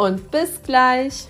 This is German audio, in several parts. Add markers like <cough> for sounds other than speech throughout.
und bis gleich.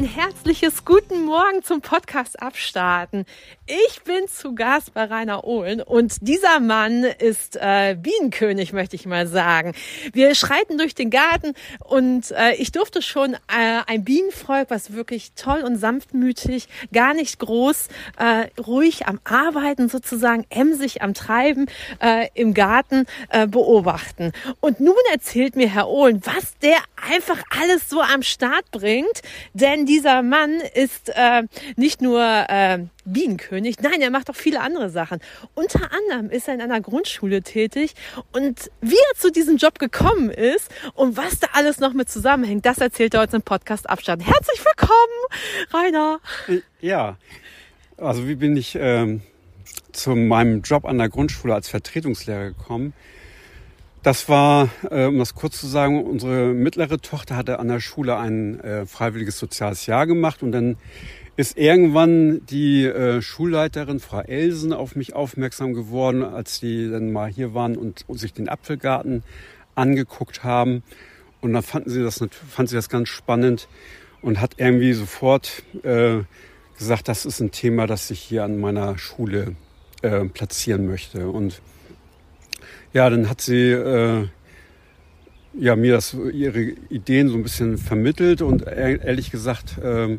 Ein herzliches Guten Morgen zum Podcast abstarten. Ich bin zu Gast bei Rainer Ohlen und dieser Mann ist äh, Bienenkönig, möchte ich mal sagen. Wir schreiten durch den Garten und äh, ich durfte schon äh, ein Bienenvolk, was wirklich toll und sanftmütig, gar nicht groß, äh, ruhig am Arbeiten sozusagen, emsig am Treiben äh, im Garten äh, beobachten. Und nun erzählt mir Herr Ohlen, was der einfach alles so am Start bringt, denn dieser Mann ist äh, nicht nur äh, Bienenkönig, nein, er macht auch viele andere Sachen. Unter anderem ist er in einer Grundschule tätig und wie er zu diesem Job gekommen ist und was da alles noch mit zusammenhängt, das erzählt er heute im Podcast Abstand. Herzlich willkommen, Rainer. Ja, also wie bin ich ähm, zu meinem Job an der Grundschule als Vertretungslehrer gekommen? Das war, äh, um das kurz zu sagen, unsere mittlere Tochter hatte an der Schule ein äh, freiwilliges soziales Jahr gemacht und dann ist irgendwann die äh, Schulleiterin Frau Elsen auf mich aufmerksam geworden, als die dann mal hier waren und, sich den Apfelgarten angeguckt haben. Und dann fanden sie das, fand sie das ganz spannend und hat irgendwie sofort gesagt, das ist ein Thema, das ich hier an meiner Schule platzieren möchte. Und ja, dann hat sie äh, ja, mir das, ihre Ideen so ein bisschen vermittelt und ehrlich gesagt äh,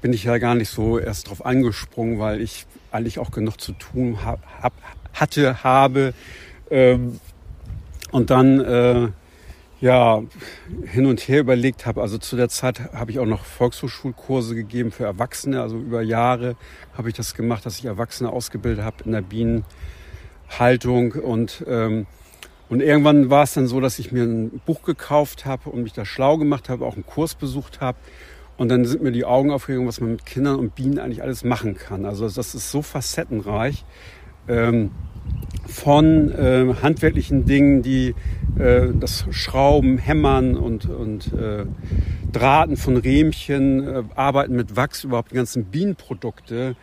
bin ich ja gar nicht so erst drauf angesprungen, weil ich eigentlich auch genug zu tun hab, hab, hatte, habe. Ähm, und dann äh, ja hin und her überlegt habe. Also zu der Zeit habe ich auch noch Volkshochschulkurse gegeben für Erwachsene. Also über Jahre habe ich das gemacht, dass ich Erwachsene ausgebildet habe in der Bienen. Haltung und ähm, und irgendwann war es dann so, dass ich mir ein Buch gekauft habe und mich da schlau gemacht habe, auch einen Kurs besucht habe. Und dann sind mir die Augen aufgegangen, was man mit Kindern und Bienen eigentlich alles machen kann. Also das ist so facettenreich. Ähm, von äh, handwerklichen Dingen, die äh, das Schrauben, Hämmern und, und äh, Drahten von Rähmchen, äh, Arbeiten mit Wachs, überhaupt die ganzen Bienenprodukte,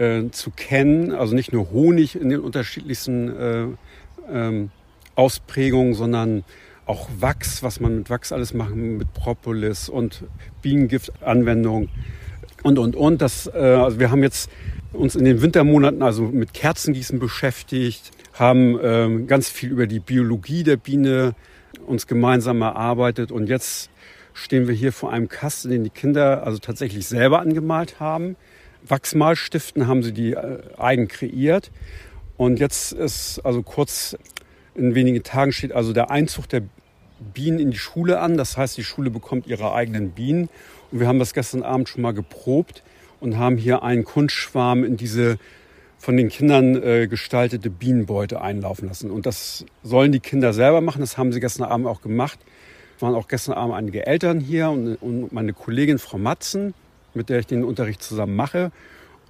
äh, zu kennen. Also nicht nur Honig in den unterschiedlichsten äh, ähm, Ausprägungen, sondern auch Wachs, was man mit Wachs alles machen, mit Propolis und Bienengiftanwendung und, und, und. Das, äh, also wir haben jetzt uns in den Wintermonaten also mit Kerzengießen beschäftigt, haben ähm, ganz viel über die Biologie der Biene uns gemeinsam erarbeitet und jetzt stehen wir hier vor einem Kasten, den die Kinder also tatsächlich selber angemalt haben. Wachsmalstiften haben sie die äh, eigen kreiert. Und jetzt ist also kurz in wenigen Tagen steht also der Einzug der Bienen in die Schule an. Das heißt, die Schule bekommt ihre eigenen Bienen. Und wir haben das gestern Abend schon mal geprobt und haben hier einen Kunstschwarm in diese von den Kindern äh, gestaltete Bienenbeute einlaufen lassen. Und das sollen die Kinder selber machen. Das haben sie gestern Abend auch gemacht. Es waren auch gestern Abend einige Eltern hier und, und meine Kollegin Frau Matzen mit der ich den Unterricht zusammen mache.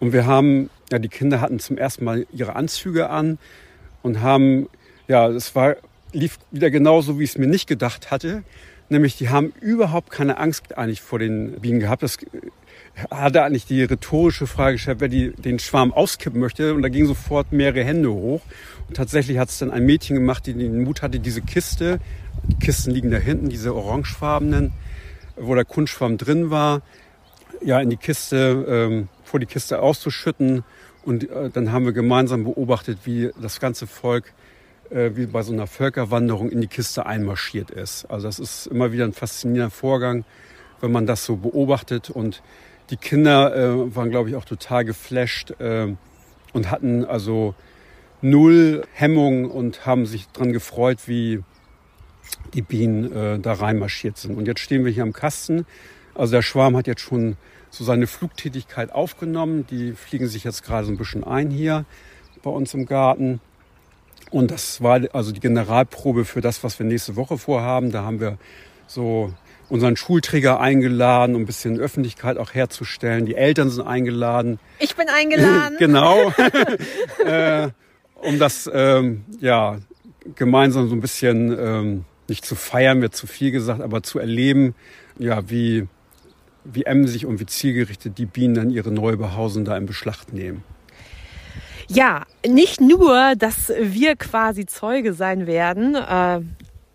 Und wir haben, ja, die Kinder hatten zum ersten Mal ihre Anzüge an und haben, ja, es war, lief wieder genauso, wie ich es mir nicht gedacht hatte. Nämlich, die haben überhaupt keine Angst eigentlich vor den Bienen gehabt. Das hatte eigentlich die rhetorische Frage gestellt, wer die, den Schwarm auskippen möchte. Und da gingen sofort mehrere Hände hoch. Und tatsächlich hat es dann ein Mädchen gemacht, die den Mut hatte, diese Kiste, die Kisten liegen da hinten, diese orangefarbenen, wo der Kunstschwamm drin war, ja, in die Kiste, ähm, vor die Kiste auszuschütten. Und äh, dann haben wir gemeinsam beobachtet, wie das ganze Volk äh, wie bei so einer Völkerwanderung in die Kiste einmarschiert ist. Also das ist immer wieder ein faszinierender Vorgang, wenn man das so beobachtet. Und die Kinder äh, waren, glaube ich, auch total geflasht äh, und hatten also null Hemmung und haben sich dran gefreut, wie die Bienen äh, da reinmarschiert sind. Und jetzt stehen wir hier am Kasten. Also der Schwarm hat jetzt schon so seine Flugtätigkeit aufgenommen. Die fliegen sich jetzt gerade so ein bisschen ein hier bei uns im Garten. Und das war also die Generalprobe für das, was wir nächste Woche vorhaben. Da haben wir so unseren Schulträger eingeladen, um ein bisschen Öffentlichkeit auch herzustellen. Die Eltern sind eingeladen. Ich bin eingeladen. <laughs> genau. <laughs> äh, um das ähm, ja gemeinsam so ein bisschen ähm, nicht zu feiern, wird zu viel gesagt, aber zu erleben, ja, wie, wie emsig und wie zielgerichtet die Bienen dann ihre neue Behausung da in Beschlag nehmen. Ja, nicht nur, dass wir quasi Zeuge sein werden, äh,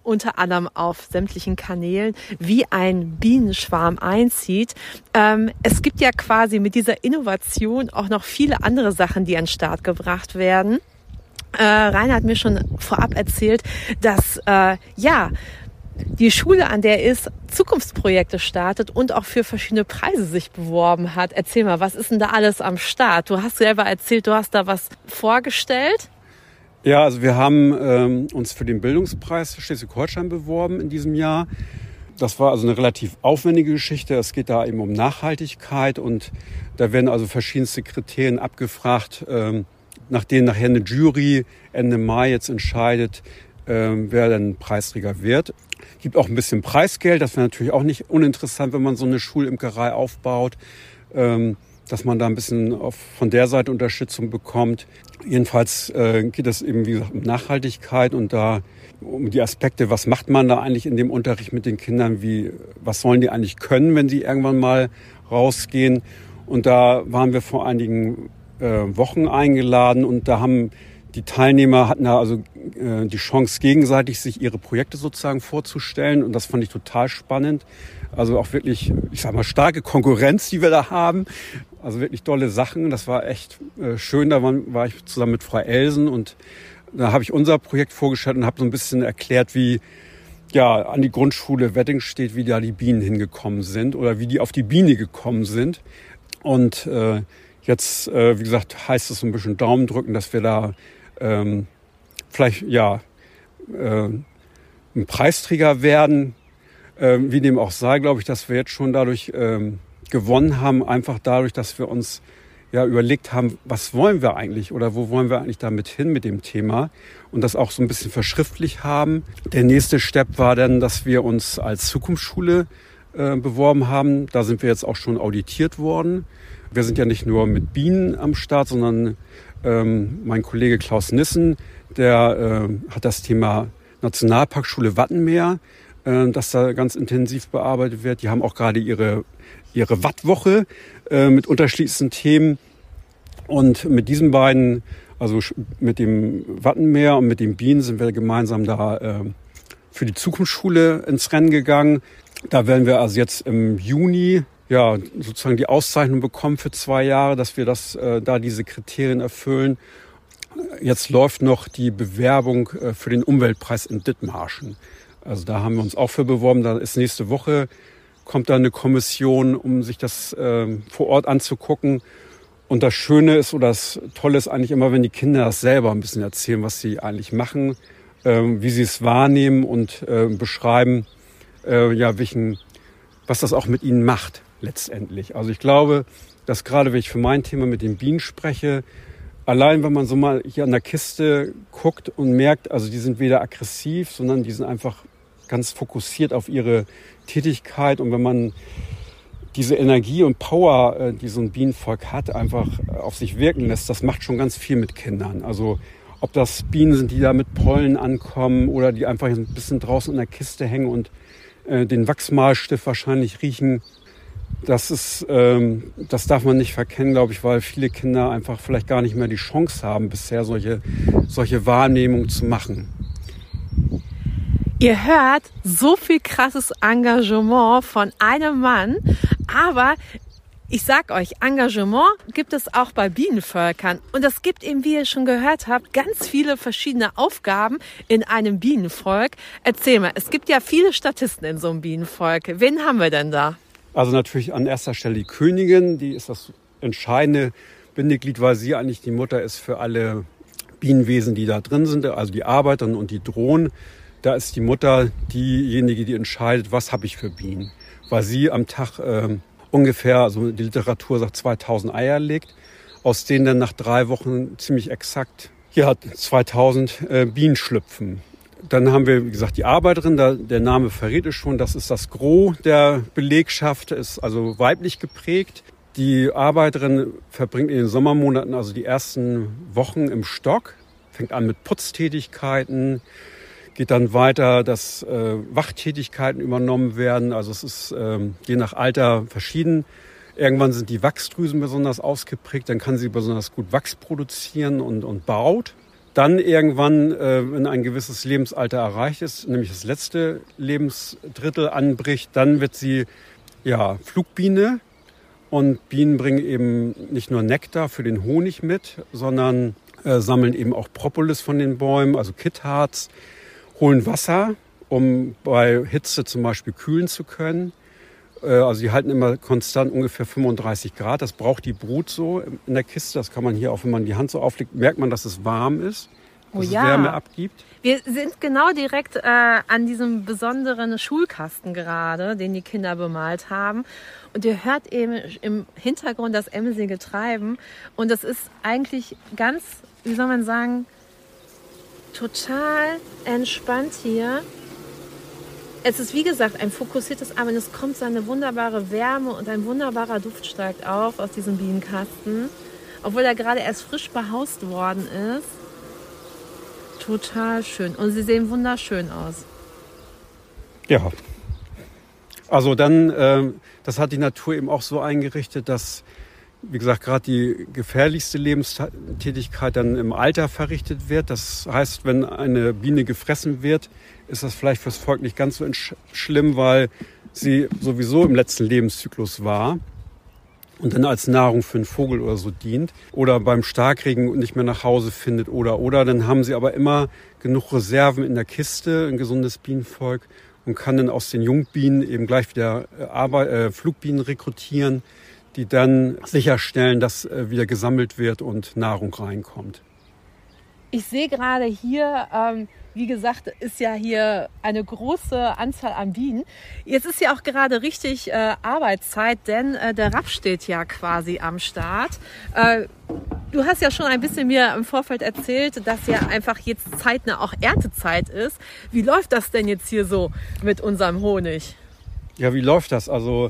unter anderem auf sämtlichen Kanälen, wie ein Bienenschwarm einzieht. Ähm, es gibt ja quasi mit dieser Innovation auch noch viele andere Sachen, die an den Start gebracht werden. Äh, Rainer hat mir schon vorab erzählt, dass äh, ja die Schule, an der ist, Zukunftsprojekte startet und auch für verschiedene Preise sich beworben hat. Erzähl mal, was ist denn da alles am Start? Du hast selber erzählt, du hast da was vorgestellt. Ja, also wir haben ähm, uns für den Bildungspreis Schleswig-Holstein beworben in diesem Jahr. Das war also eine relativ aufwendige Geschichte. Es geht da eben um Nachhaltigkeit und da werden also verschiedenste Kriterien abgefragt, ähm, nach denen nachher eine Jury Ende Mai jetzt entscheidet, ähm, wer dann Preisträger wird. Gibt auch ein bisschen Preisgeld, das wäre natürlich auch nicht uninteressant, wenn man so eine Schulimkerei aufbaut, ähm, dass man da ein bisschen auf, von der Seite Unterstützung bekommt. Jedenfalls äh, geht es eben, wie gesagt, um Nachhaltigkeit und da um die Aspekte, was macht man da eigentlich in dem Unterricht mit den Kindern, wie, was sollen die eigentlich können, wenn sie irgendwann mal rausgehen. Und da waren wir vor einigen äh, Wochen eingeladen und da haben die Teilnehmer hatten da also äh, die Chance, gegenseitig sich ihre Projekte sozusagen vorzustellen. Und das fand ich total spannend. Also auch wirklich, ich sag mal, starke Konkurrenz, die wir da haben. Also wirklich tolle Sachen. Das war echt äh, schön. Da war, war ich zusammen mit Frau Elsen und da habe ich unser Projekt vorgestellt und habe so ein bisschen erklärt, wie ja an die Grundschule Wedding steht, wie da die Bienen hingekommen sind oder wie die auf die Biene gekommen sind. Und äh, jetzt, äh, wie gesagt, heißt es so ein bisschen Daumen drücken, dass wir da ähm, vielleicht ja äh, ein Preisträger werden. Ähm, wie dem auch sei, glaube ich, dass wir jetzt schon dadurch ähm, gewonnen haben, einfach dadurch, dass wir uns ja überlegt haben, was wollen wir eigentlich oder wo wollen wir eigentlich damit hin mit dem Thema und das auch so ein bisschen verschriftlich haben. Der nächste Step war dann, dass wir uns als Zukunftsschule äh, beworben haben. Da sind wir jetzt auch schon auditiert worden. Wir sind ja nicht nur mit Bienen am Start, sondern ähm, mein Kollege Klaus Nissen, der äh, hat das Thema Nationalparkschule Wattenmeer, äh, das da ganz intensiv bearbeitet wird. Die haben auch gerade ihre, ihre Wattwoche äh, mit unterschiedlichsten Themen. Und mit diesen beiden, also mit dem Wattenmeer und mit den Bienen, sind wir gemeinsam da äh, für die Zukunftsschule ins Rennen gegangen. Da werden wir also jetzt im Juni ja, sozusagen die Auszeichnung bekommen für zwei Jahre, dass wir das, äh, da diese Kriterien erfüllen. Jetzt läuft noch die Bewerbung äh, für den Umweltpreis in Dithmarschen. Also da haben wir uns auch für beworben. Da ist nächste Woche kommt da eine Kommission, um sich das äh, vor Ort anzugucken. Und das Schöne ist oder das Tolle ist eigentlich immer, wenn die Kinder das selber ein bisschen erzählen, was sie eigentlich machen, äh, wie sie es wahrnehmen und äh, beschreiben, äh, ja, welchen, was das auch mit ihnen macht letztendlich. Also ich glaube, dass gerade wenn ich für mein Thema mit den Bienen spreche, allein wenn man so mal hier an der Kiste guckt und merkt, also die sind weder aggressiv, sondern die sind einfach ganz fokussiert auf ihre Tätigkeit und wenn man diese Energie und Power, äh, die so ein Bienenvolk hat, einfach äh, auf sich wirken lässt, das macht schon ganz viel mit Kindern. Also ob das Bienen sind, die da mit Pollen ankommen oder die einfach ein bisschen draußen in der Kiste hängen und äh, den Wachsmalstift wahrscheinlich riechen, das ist, ähm, das darf man nicht verkennen, glaube ich, weil viele Kinder einfach vielleicht gar nicht mehr die Chance haben, bisher solche, solche Wahrnehmungen zu machen. Ihr hört so viel krasses Engagement von einem Mann, aber ich sag euch, Engagement gibt es auch bei Bienenvölkern. Und es gibt eben, wie ihr schon gehört habt, ganz viele verschiedene Aufgaben in einem Bienenvolk. Erzähl mal, es gibt ja viele Statisten in so einem Bienenvolk. Wen haben wir denn da? Also natürlich an erster Stelle die Königin, die ist das entscheidende Bindeglied, weil sie eigentlich die Mutter ist für alle Bienenwesen, die da drin sind, also die Arbeiterinnen und die Drohnen. Da ist die Mutter diejenige, die entscheidet, was habe ich für Bienen. Weil sie am Tag äh, ungefähr, also die Literatur sagt 2000 Eier legt, aus denen dann nach drei Wochen ziemlich exakt ja, 2000 äh, Bienen schlüpfen. Dann haben wir, wie gesagt, die Arbeiterin, da, der Name verrät es schon, das ist das Gros der Belegschaft, ist also weiblich geprägt. Die Arbeiterin verbringt in den Sommermonaten also die ersten Wochen im Stock, fängt an mit Putztätigkeiten, geht dann weiter, dass äh, Wachtätigkeiten übernommen werden. Also es ist äh, je nach Alter verschieden. Irgendwann sind die Wachsdrüsen besonders ausgeprägt, dann kann sie besonders gut Wachs produzieren und, und baut. Dann irgendwann, äh, wenn ein gewisses Lebensalter erreicht ist, nämlich das letzte Lebensdrittel anbricht, dann wird sie ja, Flugbiene. Und Bienen bringen eben nicht nur Nektar für den Honig mit, sondern äh, sammeln eben auch Propolis von den Bäumen, also Kittharz, holen Wasser, um bei Hitze zum Beispiel kühlen zu können. Äh, also die halten immer konstant ungefähr 35 Grad. Das braucht die Brut so in der Kiste. Das kann man hier auch, wenn man die Hand so auflegt, merkt man, dass es warm ist, Oh dass ja. es Wärme abgibt. Wir sind genau direkt äh, an diesem besonderen Schulkasten gerade, den die Kinder bemalt haben. Und ihr hört eben im Hintergrund das emsige Treiben. Und das ist eigentlich ganz, wie soll man sagen, total entspannt hier. Es ist wie gesagt ein fokussiertes Arbeiten. Es kommt so eine wunderbare Wärme und ein wunderbarer Duft steigt auf aus diesem Bienenkasten. Obwohl er gerade erst frisch behaust worden ist. Total schön. Und sie sehen wunderschön aus. Ja. Also dann, äh, das hat die Natur eben auch so eingerichtet, dass, wie gesagt, gerade die gefährlichste Lebenstätigkeit dann im Alter verrichtet wird. Das heißt, wenn eine Biene gefressen wird, ist das vielleicht fürs Volk nicht ganz so schlimm, weil sie sowieso im letzten Lebenszyklus war und dann als Nahrung für einen Vogel oder so dient oder beim Starkregen nicht mehr nach Hause findet oder oder dann haben sie aber immer genug Reserven in der Kiste, ein gesundes Bienenvolk und kann dann aus den Jungbienen eben gleich wieder Arbeit, äh, Flugbienen rekrutieren, die dann sicherstellen, dass äh, wieder gesammelt wird und Nahrung reinkommt. Ich sehe gerade hier, ähm, wie gesagt, ist ja hier eine große Anzahl an Bienen. Jetzt ist ja auch gerade richtig äh, Arbeitszeit, denn äh, der Rapp steht ja quasi am Start. Äh, du hast ja schon ein bisschen mir im Vorfeld erzählt, dass ja einfach jetzt zeitnah auch Erntezeit ist. Wie läuft das denn jetzt hier so mit unserem Honig? Ja, wie läuft das? Also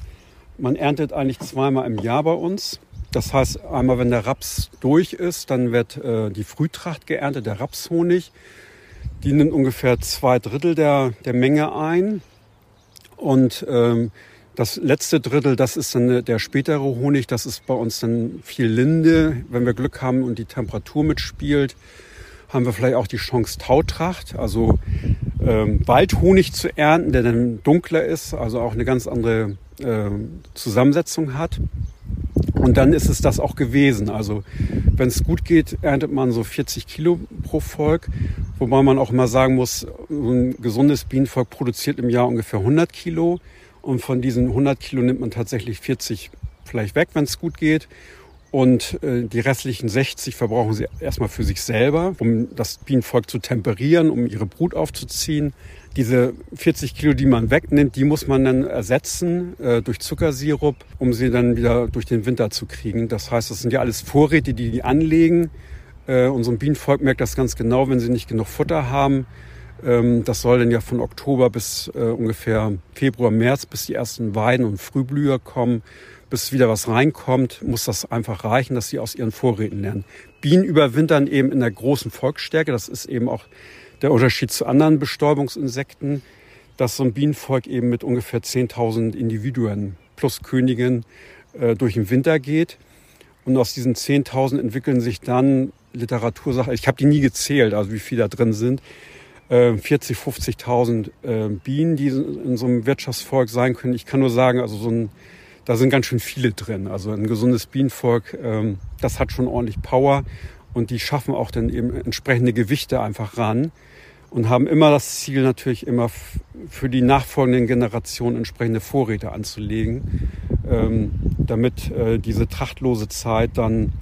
man erntet eigentlich zweimal im Jahr bei uns. Das heißt, einmal wenn der Raps durch ist, dann wird äh, die Frühtracht geerntet, der Rapshonig. Die nimmt ungefähr zwei Drittel der, der Menge ein. Und ähm, das letzte Drittel, das ist dann der spätere Honig. Das ist bei uns dann viel Linde. Wenn wir Glück haben und die Temperatur mitspielt, haben wir vielleicht auch die Chance Tautracht, also ähm, Waldhonig zu ernten, der dann dunkler ist, also auch eine ganz andere äh, Zusammensetzung hat. Und dann ist es das auch gewesen. Also wenn es gut geht, erntet man so 40 Kilo pro Volk. Wobei man auch immer sagen muss, ein gesundes Bienenvolk produziert im Jahr ungefähr 100 Kilo. Und von diesen 100 Kilo nimmt man tatsächlich 40 vielleicht weg, wenn es gut geht. Und äh, die restlichen 60 verbrauchen sie erstmal für sich selber, um das Bienenvolk zu temperieren, um ihre Brut aufzuziehen. Diese 40 Kilo, die man wegnimmt, die muss man dann ersetzen äh, durch Zuckersirup, um sie dann wieder durch den Winter zu kriegen. Das heißt, das sind ja alles Vorräte, die die anlegen. Äh, unserem Bienenvolk merkt das ganz genau, wenn sie nicht genug Futter haben. Ähm, das soll dann ja von Oktober bis äh, ungefähr Februar, März, bis die ersten Weiden und Frühblüher kommen, bis wieder was reinkommt, muss das einfach reichen, dass sie aus ihren Vorräten lernen. Bienen überwintern eben in der großen Volksstärke. Das ist eben auch der Unterschied zu anderen Bestäubungsinsekten, dass so ein Bienenvolk eben mit ungefähr 10.000 Individuen plus Königin äh, durch den Winter geht. Und aus diesen 10.000 entwickeln sich dann Literatursachen, ich habe die nie gezählt, also wie viele da drin sind, äh, 40, 50.000 äh, Bienen, die in so einem Wirtschaftsvolk sein können. Ich kann nur sagen, also so ein, da sind ganz schön viele drin. Also ein gesundes Bienenvolk, ähm, das hat schon ordentlich Power und die schaffen auch dann eben entsprechende Gewichte einfach ran und haben immer das Ziel natürlich immer für die nachfolgenden Generationen entsprechende Vorräte anzulegen, ähm, damit äh, diese trachtlose Zeit dann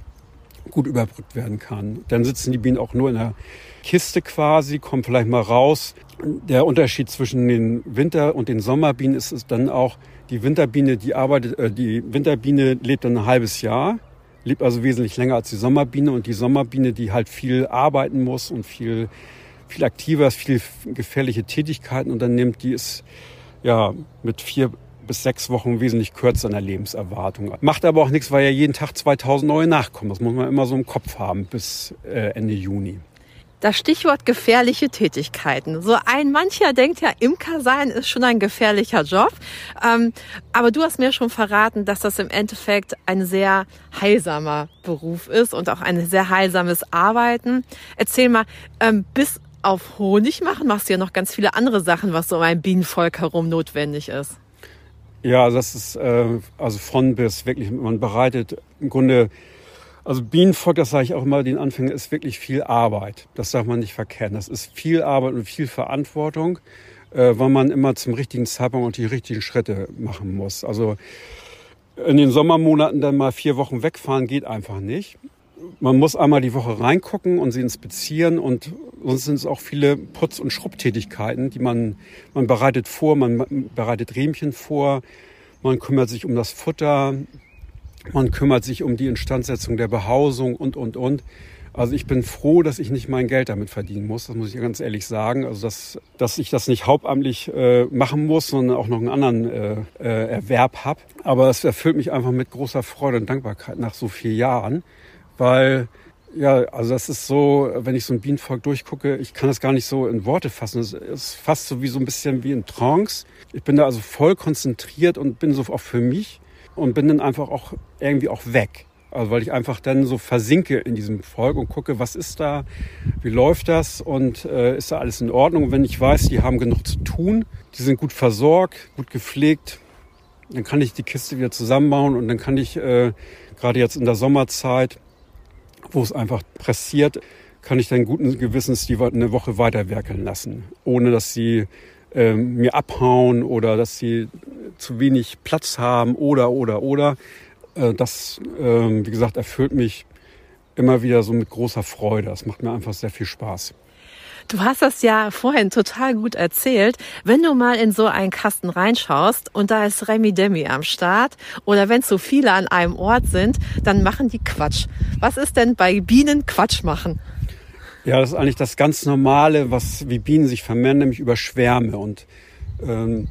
gut überbrückt werden kann. Dann sitzen die Bienen auch nur in der Kiste quasi, kommen vielleicht mal raus. Der Unterschied zwischen den Winter- und den Sommerbienen ist es dann auch, die Winterbiene, die arbeitet, äh, die Winterbiene lebt dann ein halbes Jahr, lebt also wesentlich länger als die Sommerbiene und die Sommerbiene, die halt viel arbeiten muss und viel, viel aktiver ist, viel gefährliche Tätigkeiten unternimmt, die ist ja mit vier bis sechs Wochen wesentlich kürzer in der Lebenserwartung. Macht aber auch nichts, weil ja jeden Tag 2000 neue nachkommen. Das muss man immer so im Kopf haben bis äh, Ende Juni. Das Stichwort gefährliche Tätigkeiten. So ein mancher denkt ja, Imker sein ist schon ein gefährlicher Job. Ähm, aber du hast mir schon verraten, dass das im Endeffekt ein sehr heilsamer Beruf ist und auch ein sehr heilsames Arbeiten. Erzähl mal, ähm, bis auf Honig machen machst du ja noch ganz viele andere Sachen, was so um ein Bienenvolk herum notwendig ist. Ja, das ist äh, also von bis wirklich, man bereitet im Grunde also Bienenvolk, das sage ich auch immer den Anfängern, ist wirklich viel Arbeit. Das darf man nicht verkennen. Das ist viel Arbeit und viel Verantwortung, äh, weil man immer zum richtigen Zeitpunkt und die richtigen Schritte machen muss. Also in den Sommermonaten dann mal vier Wochen wegfahren geht einfach nicht. Man muss einmal die Woche reingucken und sie inspizieren und sonst sind es auch viele Putz- und Schrubbtätigkeiten, die man, man bereitet vor, man bereitet Riemchen vor, man kümmert sich um das Futter, man kümmert sich um die Instandsetzung der Behausung und, und, und. Also ich bin froh, dass ich nicht mein Geld damit verdienen muss. Das muss ich ganz ehrlich sagen. Also dass, dass ich das nicht hauptamtlich äh, machen muss, sondern auch noch einen anderen äh, äh, Erwerb habe. Aber es erfüllt mich einfach mit großer Freude und Dankbarkeit nach so vielen Jahren, weil ja, also das ist so, wenn ich so ein Bienenvolk durchgucke, ich kann das gar nicht so in Worte fassen. Es ist fast so wie so ein bisschen wie in Trance. Ich bin da also voll konzentriert und bin so auch für mich und bin dann einfach auch irgendwie auch weg. Also weil ich einfach dann so versinke in diesem Volk und gucke, was ist da, wie läuft das und äh, ist da alles in Ordnung. Und wenn ich weiß, die haben genug zu tun, die sind gut versorgt, gut gepflegt, dann kann ich die Kiste wieder zusammenbauen und dann kann ich äh, gerade jetzt in der Sommerzeit, wo es einfach pressiert, kann ich dann guten Gewissens die eine Woche weiterwerkeln lassen, ohne dass sie äh, mir abhauen oder dass sie zu wenig Platz haben oder, oder, oder. Äh, das, ähm, wie gesagt, erfüllt mich immer wieder so mit großer Freude. Das macht mir einfach sehr viel Spaß. Du hast das ja vorhin total gut erzählt. Wenn du mal in so einen Kasten reinschaust und da ist Remi Demi am Start oder wenn so viele an einem Ort sind, dann machen die Quatsch. Was ist denn bei Bienen Quatsch machen? Ja, das ist eigentlich das ganz Normale, was wie Bienen sich vermehren, nämlich über Schwärme. Und ähm,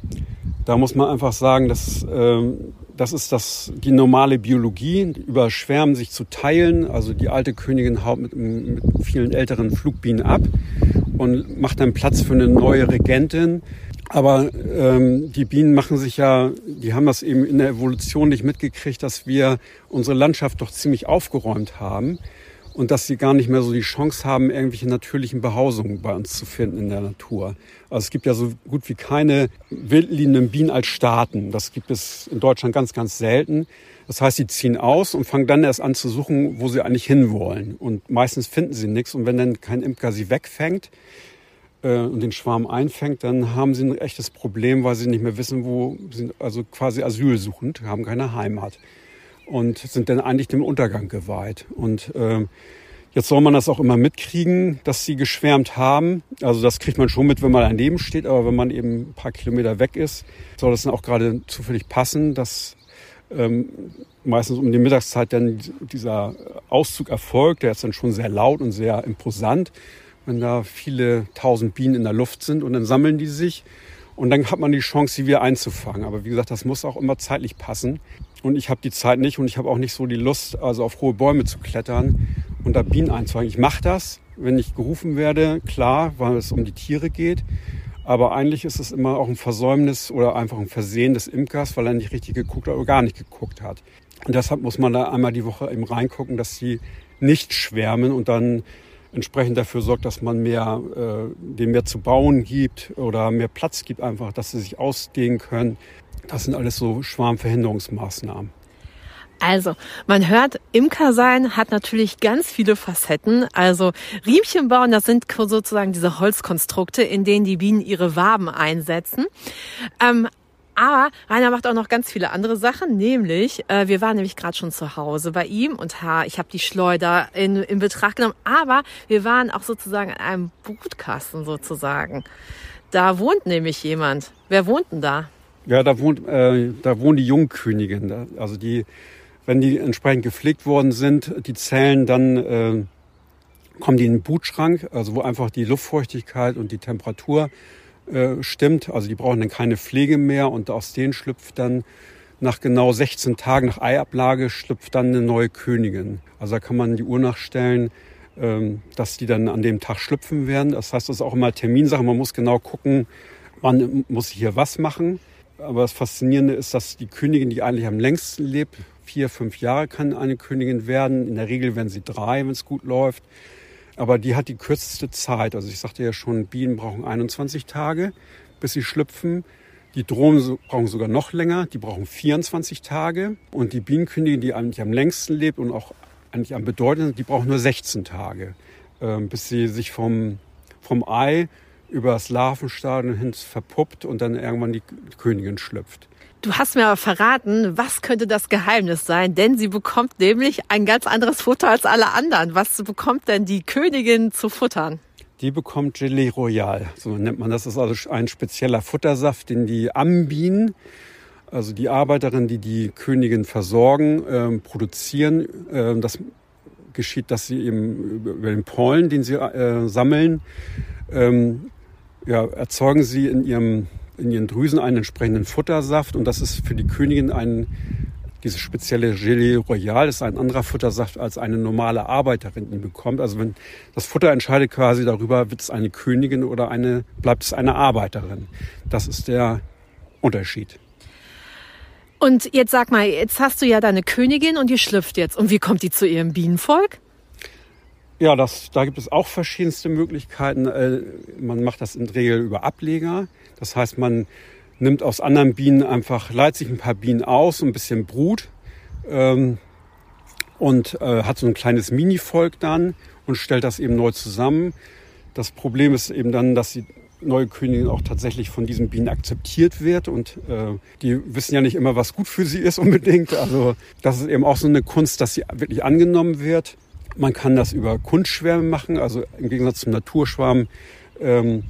da muss man einfach sagen, dass ähm, das ist das, die normale Biologie, über Schwärmen sich zu teilen. Also die alte Königin haut mit, mit vielen älteren Flugbienen ab und macht dann Platz für eine neue Regentin. Aber ähm, die Bienen machen sich ja, die haben das eben in der Evolution nicht mitgekriegt, dass wir unsere Landschaft doch ziemlich aufgeräumt haben und dass sie gar nicht mehr so die Chance haben, irgendwelche natürlichen Behausungen bei uns zu finden in der Natur. Also es gibt ja so gut wie keine wildliebenden Bienen als Staaten. Das gibt es in Deutschland ganz, ganz selten. Das heißt, sie ziehen aus und fangen dann erst an zu suchen, wo sie eigentlich hinwollen. Und meistens finden sie nichts. Und wenn dann kein Imker sie wegfängt äh, und den Schwarm einfängt, dann haben sie ein echtes Problem, weil sie nicht mehr wissen, wo sie also quasi asylsuchend, haben keine Heimat und sind dann eigentlich dem Untergang geweiht. Und äh, jetzt soll man das auch immer mitkriegen, dass sie geschwärmt haben. Also das kriegt man schon mit, wenn man daneben steht, aber wenn man eben ein paar Kilometer weg ist, soll das dann auch gerade zufällig passen, dass ähm, meistens um die Mittagszeit dann dieser Auszug erfolgt. Der ist dann schon sehr laut und sehr imposant, wenn da viele tausend Bienen in der Luft sind und dann sammeln die sich. Und dann hat man die Chance, sie wieder einzufangen. Aber wie gesagt, das muss auch immer zeitlich passen. Und ich habe die Zeit nicht und ich habe auch nicht so die Lust, also auf hohe Bäume zu klettern und da Bienen einzufangen. Ich mache das, wenn ich gerufen werde, klar, weil es um die Tiere geht. Aber eigentlich ist es immer auch ein Versäumnis oder einfach ein Versehen des Imkers, weil er nicht richtig geguckt hat oder gar nicht geguckt hat. Und deshalb muss man da einmal die Woche eben reingucken, dass sie nicht schwärmen und dann entsprechend dafür sorgt, dass man mehr, äh, denen mehr zu bauen gibt oder mehr Platz gibt einfach, dass sie sich ausdehnen können. Das sind alles so Schwarmverhinderungsmaßnahmen. Also, man hört, Imker sein hat natürlich ganz viele Facetten. Also, Riemchen bauen, das sind sozusagen diese Holzkonstrukte, in denen die Bienen ihre Waben einsetzen. Ähm, Aber Rainer macht auch noch ganz viele andere Sachen, nämlich, äh, wir waren nämlich gerade schon zu Hause bei ihm und ha, ich habe die Schleuder in, in Betracht genommen, aber wir waren auch sozusagen in einem Brutkasten sozusagen. Da wohnt nämlich jemand. Wer wohnt denn da? Ja, da wohnt, äh, da wohnen die Jungkönigin. Also die, wenn die entsprechend gepflegt worden sind, die Zellen, dann äh, kommen die in den Brutschrank, also wo einfach die Luftfeuchtigkeit und die Temperatur äh, stimmt. Also die brauchen dann keine Pflege mehr und aus denen schlüpft dann nach genau 16 Tagen nach Eiablage schlüpft dann eine neue Königin. Also da kann man die Uhr nachstellen, ähm, dass die dann an dem Tag schlüpfen werden. Das heißt, das ist auch immer Terminsache. Man muss genau gucken, wann muss ich hier was machen. Aber das Faszinierende ist, dass die Königin, die eigentlich am längsten lebt, vier, fünf Jahre kann eine Königin werden. In der Regel werden sie drei, wenn es gut läuft. Aber die hat die kürzeste Zeit. Also ich sagte ja schon, Bienen brauchen 21 Tage, bis sie schlüpfen. Die Drohnen brauchen sogar noch länger, die brauchen 24 Tage. Und die Bienenkönigin, die eigentlich am längsten lebt und auch eigentlich am bedeutendsten, die braucht nur 16 Tage, ähm, bis sie sich vom, vom Ei über das Larvenstadium hin verpuppt und dann irgendwann die Königin schlüpft. Du hast mir aber verraten, was könnte das Geheimnis sein? Denn sie bekommt nämlich ein ganz anderes Futter als alle anderen. Was bekommt denn die Königin zu futtern? Die bekommt Gelee Royal, so nennt man das. Das ist also ein spezieller Futtersaft, den die Ambienen, also die Arbeiterinnen, die die Königin versorgen, ähm, produzieren. Ähm, das geschieht, dass sie eben über den Pollen, den sie äh, sammeln, ähm, ja, erzeugen sie in ihrem in ihren Drüsen einen entsprechenden Futtersaft und das ist für die Königin ein dieses spezielle Gelee Royal ist ein anderer Futtersaft als eine normale Arbeiterin ihn bekommt. Also wenn das Futter entscheidet quasi darüber, wird es eine Königin oder eine, bleibt es eine Arbeiterin. Das ist der Unterschied. Und jetzt sag mal, jetzt hast du ja deine Königin und die schlüpft jetzt. Und wie kommt die zu ihrem Bienenvolk? Ja, das, da gibt es auch verschiedenste Möglichkeiten. Äh, man macht das in der Regel über Ableger. Das heißt, man nimmt aus anderen Bienen einfach, leitet sich ein paar Bienen aus, ein bisschen Brut ähm, und äh, hat so ein kleines Mini-Volk dann und stellt das eben neu zusammen. Das Problem ist eben dann, dass die neue Königin auch tatsächlich von diesen Bienen akzeptiert wird und äh, die wissen ja nicht immer, was gut für sie ist <laughs> unbedingt. Also das ist eben auch so eine Kunst, dass sie wirklich angenommen wird. Man kann das über Kunstschwärme machen, also im Gegensatz zum Naturschwarm ähm,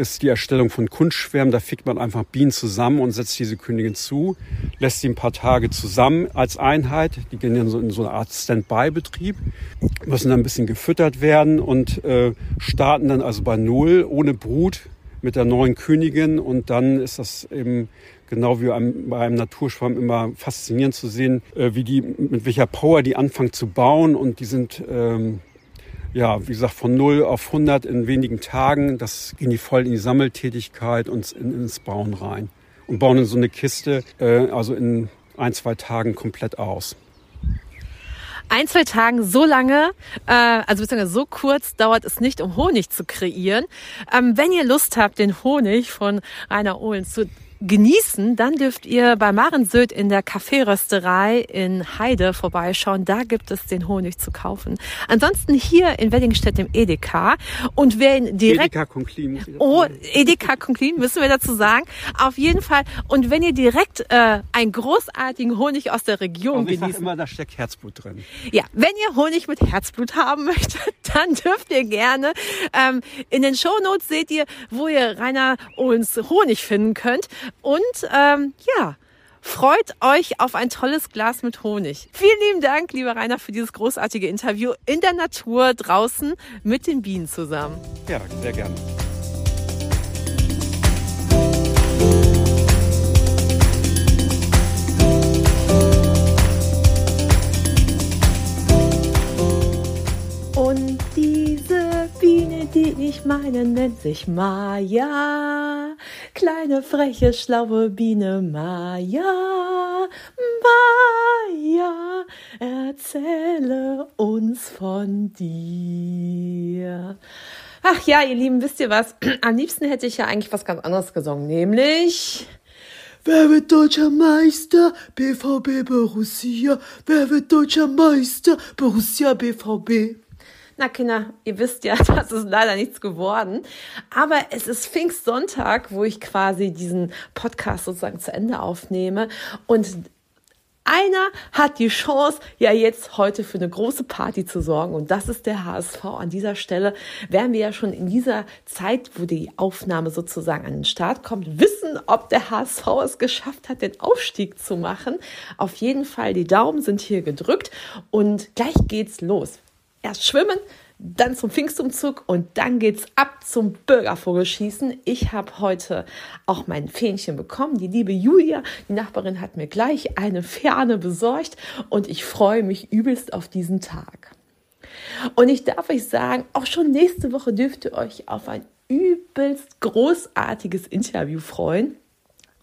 ist die Erstellung von Kunstschwärmen. Da fickt man einfach Bienen zusammen und setzt diese Königin zu, lässt sie ein paar Tage zusammen als Einheit. Die gehen in so, in so eine Art Standby-Betrieb, müssen dann ein bisschen gefüttert werden und äh, starten dann also bei Null ohne Brut mit der neuen Königin. Und dann ist das eben genau wie bei einem Naturschwamm immer faszinierend zu sehen, äh, wie die, mit welcher Power die anfangen zu bauen. Und die sind ähm, ja, wie gesagt, von 0 auf 100 in wenigen Tagen. Das ging die voll in die Sammeltätigkeit und in, ins Bauen rein. Und bauen in so eine Kiste, äh, also in ein, zwei Tagen komplett aus. Ein, zwei Tagen so lange, äh, also beziehungsweise so kurz dauert es nicht, um Honig zu kreieren. Ähm, wenn ihr Lust habt, den Honig von Rainer Ohlen zu genießen, dann dürft ihr bei Marensöd in der Kaffeerösterei in Heide vorbeischauen. Da gibt es den Honig zu kaufen. Ansonsten hier in Weddingstedt im Edeka. Und wer ihn direkt... Edeka Conclin. Oh, Edeka Conclin müssen wir dazu sagen. Auf jeden Fall. Und wenn ihr direkt äh, einen großartigen Honig aus der Region also ich genießen... immer, da steckt Herzblut drin. Ja, wenn ihr Honig mit Herzblut haben <laughs> möchtet, dann dürft ihr gerne. Ähm, in den Shownotes seht ihr, wo ihr Rainer Ohlens Honig finden könnt. Und ähm, ja, freut euch auf ein tolles Glas mit Honig. Vielen lieben Dank, lieber Rainer, für dieses großartige Interview in der Natur draußen mit den Bienen zusammen. Ja, sehr gerne. Ich meine, nennt sich Maya. Kleine, freche, schlaue Biene Maya. Maya, erzähle uns von dir. Ach ja, ihr Lieben, wisst ihr was? <clears throat> Am liebsten hätte ich ja eigentlich was ganz anderes gesungen, nämlich... Wer wird deutscher Meister? BVB Borussia. Wer wird deutscher Meister? Borussia BVB. Na Kinder, ihr wisst ja, <laughs> das ist leider nichts geworden. Aber es ist Pfingstsonntag, wo ich quasi diesen Podcast sozusagen zu Ende aufnehme. Und einer hat die Chance, ja jetzt heute für eine große Party zu sorgen und das ist der HSV. An dieser Stelle werden wir ja schon in dieser Zeit, wo die Aufnahme sozusagen an den Start kommt, wissen, ob der HSV es geschafft hat, den Aufstieg zu machen. Auf jeden Fall, die Daumen sind hier gedrückt und gleich geht's los. Erst schwimmen, dann zum Pfingstumzug und dann geht's ab zum Bürgervogelschießen. Ich habe heute auch mein Fähnchen bekommen. Die liebe Julia, die Nachbarin, hat mir gleich eine Ferne besorgt und ich freue mich übelst auf diesen Tag. Und ich darf euch sagen, auch schon nächste Woche dürft ihr euch auf ein übelst großartiges Interview freuen.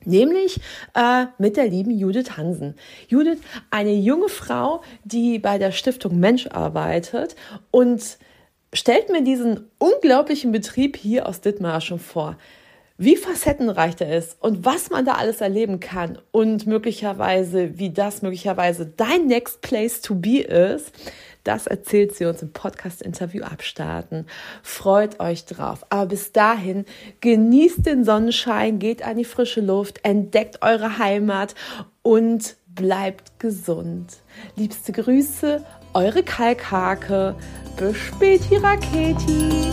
Nämlich äh, mit der lieben Judith Hansen. Judith, eine junge Frau, die bei der Stiftung Mensch arbeitet und stellt mir diesen unglaublichen Betrieb hier aus Dithmarschen vor. Wie facettenreich er ist und was man da alles erleben kann und möglicherweise, wie das möglicherweise dein Next Place to Be ist, das erzählt sie uns im Podcast-Interview abstarten. Freut euch drauf. Aber bis dahin, genießt den Sonnenschein, geht an die frische Luft, entdeckt eure Heimat und bleibt gesund. Liebste Grüße, eure Kalkhake. Bis späti, Raketi.